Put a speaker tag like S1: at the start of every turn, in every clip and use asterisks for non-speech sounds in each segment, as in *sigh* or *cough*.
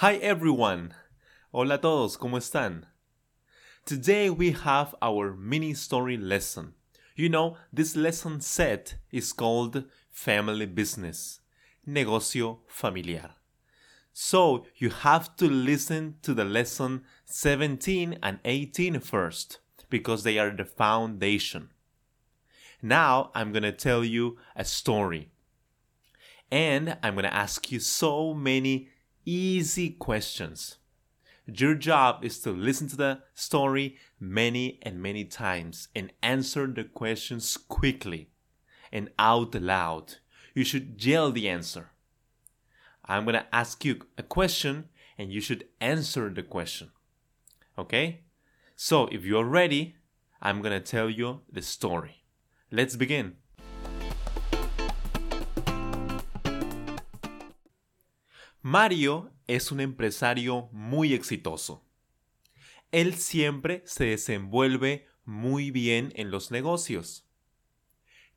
S1: Hi everyone. Hola a todos, ¿cómo están? Today we have our mini story lesson. You know, this lesson set is called Family Business, negocio familiar. So you have to listen to the lesson 17 and 18 first, because they are the foundation. Now I'm to tell you a story. And I'm to ask you so many easy questions. Your job is to listen to the story many and many times and answer the questions quickly and out loud. You should yell the answer. I'm going to ask you a question and you should answer the question. Okay? So if you're ready, I'm going to tell you the story. Let's begin. Mario es un empresario muy exitoso. Él siempre se desenvuelve muy bien en los negocios.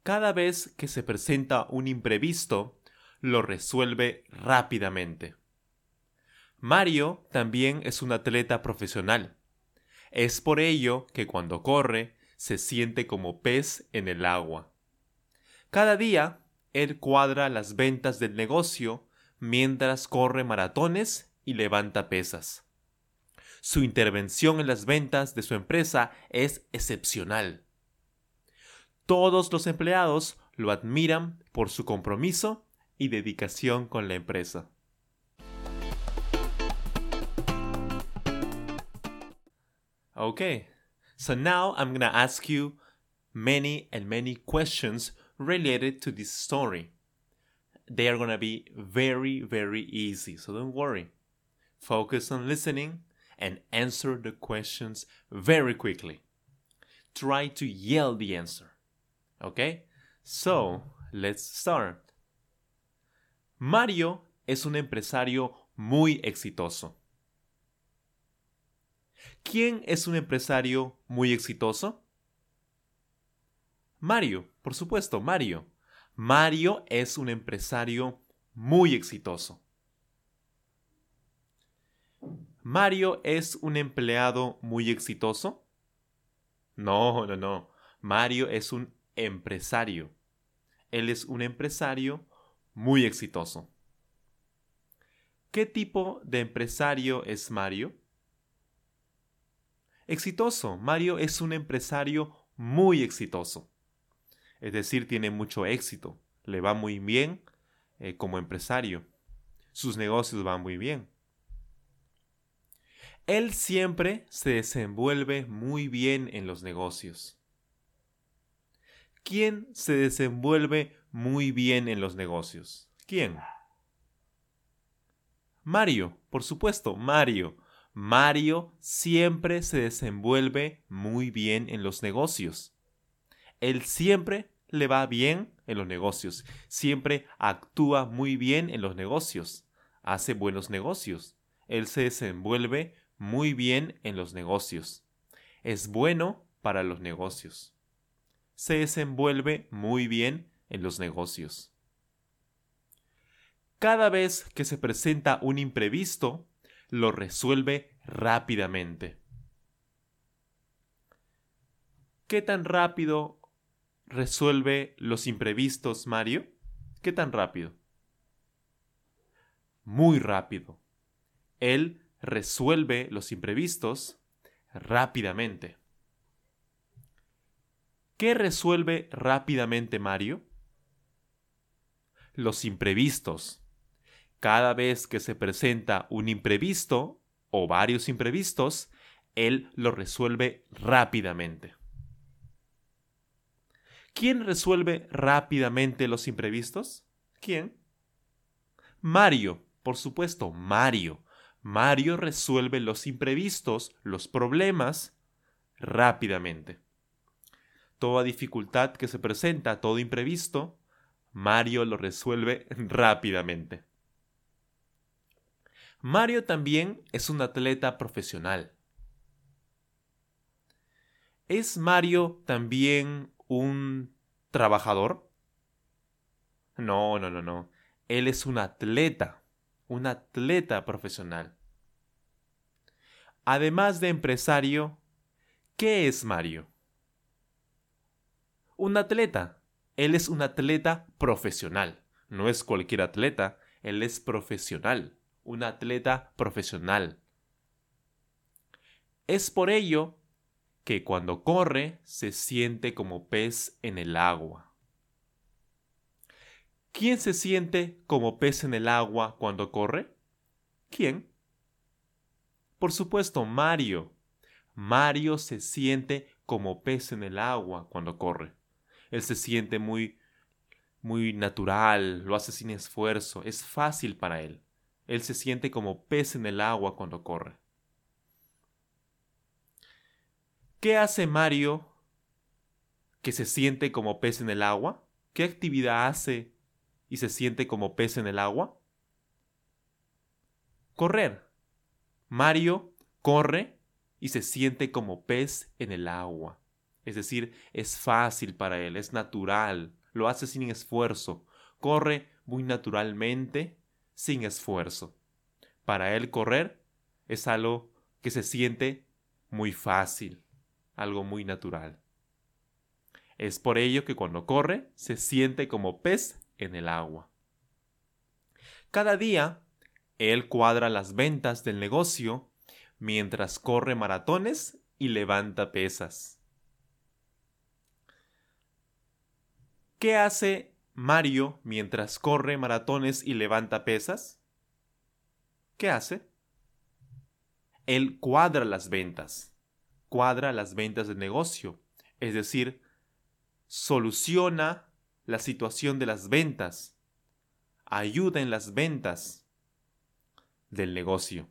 S1: Cada vez que se presenta un imprevisto, lo resuelve rápidamente. Mario también es un atleta profesional. Es por ello que cuando corre se siente como pez en el agua. Cada día, él cuadra las ventas del negocio mientras corre maratones y levanta pesas. Su intervención en las ventas de su empresa es excepcional. Todos los empleados lo admiran por su compromiso y dedicación con la empresa. Okay, so now I'm gonna ask you many and many questions related to this story. They are gonna be very, very easy, so don't worry. Focus on listening and answer the questions very quickly. Try to yell the answer. Okay? So, let's start. Mario es un empresario muy exitoso. ¿Quién es un empresario muy exitoso? Mario, por supuesto, Mario. Mario es un empresario muy exitoso. ¿Mario es un empleado muy exitoso? No, no, no. Mario es un empresario. Él es un empresario muy exitoso. ¿Qué tipo de empresario es Mario? Exitoso. Mario es un empresario muy exitoso. Es decir, tiene mucho éxito. Le va muy bien eh, como empresario. Sus negocios van muy bien. Él siempre se desenvuelve muy bien en los negocios. ¿Quién se desenvuelve muy bien en los negocios? ¿Quién? Mario, por supuesto, Mario. Mario siempre se desenvuelve muy bien en los negocios. Él siempre le va bien en los negocios, siempre actúa muy bien en los negocios, hace buenos negocios. Él se desenvuelve muy bien en los negocios. Es bueno para los negocios. Se desenvuelve muy bien en los negocios. Cada vez que se presenta un imprevisto, lo resuelve rápidamente. ¿Qué tan rápido resuelve los imprevistos Mario? ¿Qué tan rápido? Muy rápido. Él resuelve los imprevistos rápidamente. ¿Qué resuelve rápidamente Mario? Los imprevistos. Cada vez que se presenta un imprevisto o varios imprevistos, él lo resuelve rápidamente. ¿Quién resuelve rápidamente los imprevistos? ¿Quién? Mario. Por supuesto, Mario. Mario resuelve los imprevistos, los problemas, rápidamente. Toda dificultad que se presenta, todo imprevisto, Mario lo resuelve *laughs* rápidamente. Mario también es un atleta profesional. ¿Es Mario también un trabajador? No, no, no, no. Él es un atleta, un atleta profesional. Además de empresario, ¿qué es Mario? Un atleta. Él es un atleta profesional. No es cualquier atleta, él es profesional, un atleta profesional. Es por ello que cuando corre se siente como pez en el agua. ¿Quién se siente como pez en el agua cuando corre? ¿Quién? Por supuesto, Mario. Mario se siente como pez en el agua cuando corre. Él se siente muy muy natural, lo hace sin esfuerzo, es fácil para él. Él se siente como pez en el agua cuando corre. ¿Qué hace Mario que se siente como pez en el agua? ¿Qué actividad hace y se siente como pez en el agua? Correr. Mario corre y se siente como pez en el agua. Es decir, es fácil para él, es natural, lo hace sin esfuerzo, corre muy naturalmente, sin esfuerzo. Para él correr es algo que se siente muy fácil algo muy natural. Es por ello que cuando corre se siente como pez en el agua. Cada día, él cuadra las ventas del negocio mientras corre maratones y levanta pesas. ¿Qué hace Mario mientras corre maratones y levanta pesas? ¿Qué hace? Él cuadra las ventas cuadra las ventas del negocio, es decir, soluciona la situación de las ventas, ayuda en las ventas del negocio.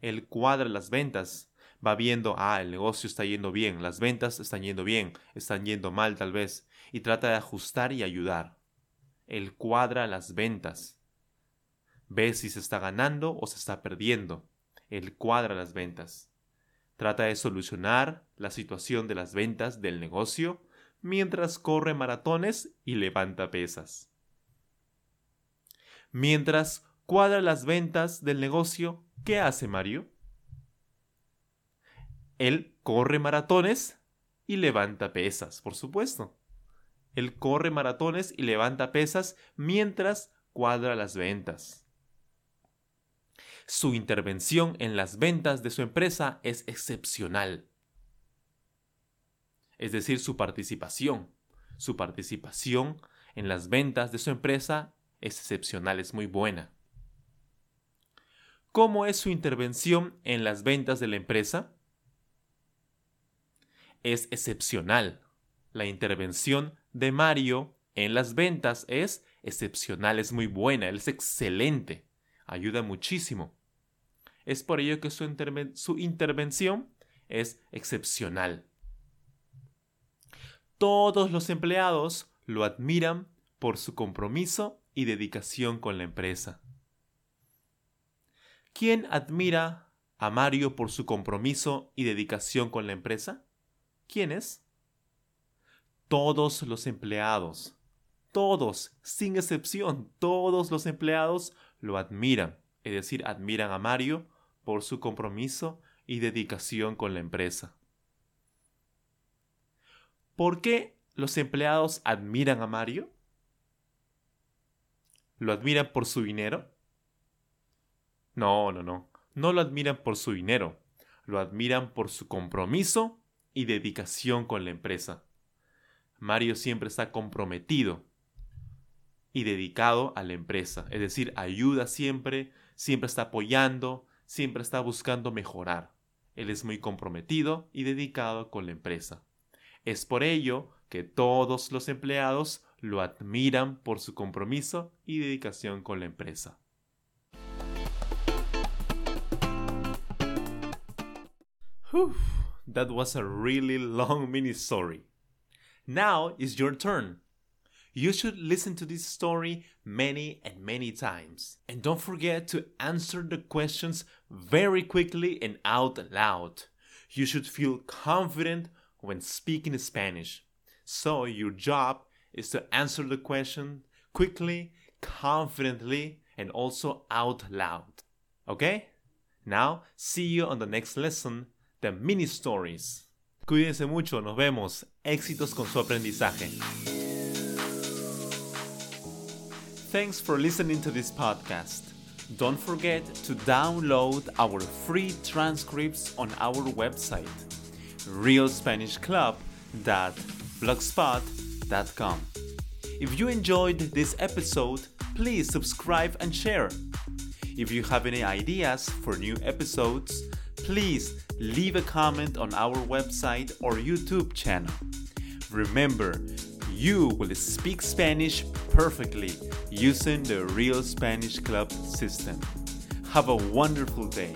S1: Él cuadra las ventas, va viendo, ah, el negocio está yendo bien, las ventas están yendo bien, están yendo mal tal vez, y trata de ajustar y ayudar. Él cuadra las ventas. Ve si se está ganando o se está perdiendo. Él cuadra las ventas. Trata de solucionar la situación de las ventas del negocio mientras corre maratones y levanta pesas. Mientras cuadra las ventas del negocio, ¿qué hace Mario? Él corre maratones y levanta pesas, por supuesto. Él corre maratones y levanta pesas mientras cuadra las ventas. Su intervención en las ventas de su empresa es excepcional. Es decir, su participación. Su participación en las ventas de su empresa es excepcional, es muy buena. ¿Cómo es su intervención en las ventas de la empresa? Es excepcional. La intervención de Mario en las ventas es excepcional, es muy buena, es excelente, ayuda muchísimo. Es por ello que su, intervención es excepcional. Todos los empleados lo admiran por su compromiso y dedicación con la empresa. ¿Quién admira a Mario por su compromiso y dedicación con la empresa? ¿Quién es? Todos los empleados. Todos, sin excepción, todos los empleados lo admiran es decir, admiran a Mario por su compromiso y dedicación con la empresa. ¿Por qué los empleados admiran a Mario? ¿Lo admiran por su dinero? No, no, no. No lo admiran por su dinero. Lo admiran por su compromiso y dedicación con la empresa. Mario siempre está comprometido y dedicado a la empresa, es decir, ayuda siempre, siempre está apoyando, siempre está buscando mejorar. Él es muy comprometido y dedicado con la empresa. Es por ello que todos los empleados lo admiran por su compromiso y dedicación con la empresa. Whew, that was a really long mini story. Now is your turn. You should listen to this story many and many times. And don't forget to answer the questions very quickly and out loud. You should feel confident when speaking Spanish. So, your job is to answer the question quickly, confidently, and also out loud. Okay? Now, see you on the next lesson, the mini stories. Cuídense mucho, nos vemos. Éxitos con su aprendizaje. Thanks for listening to this podcast. Don't forget to download our free transcripts on our website, realspanishclub.blogspot.com. If you enjoyed this episode, please subscribe and share. If you have any ideas for new episodes, please leave a comment on our website or YouTube channel. Remember, you will speak Spanish perfectly using the Real Spanish Club system. Have a wonderful day.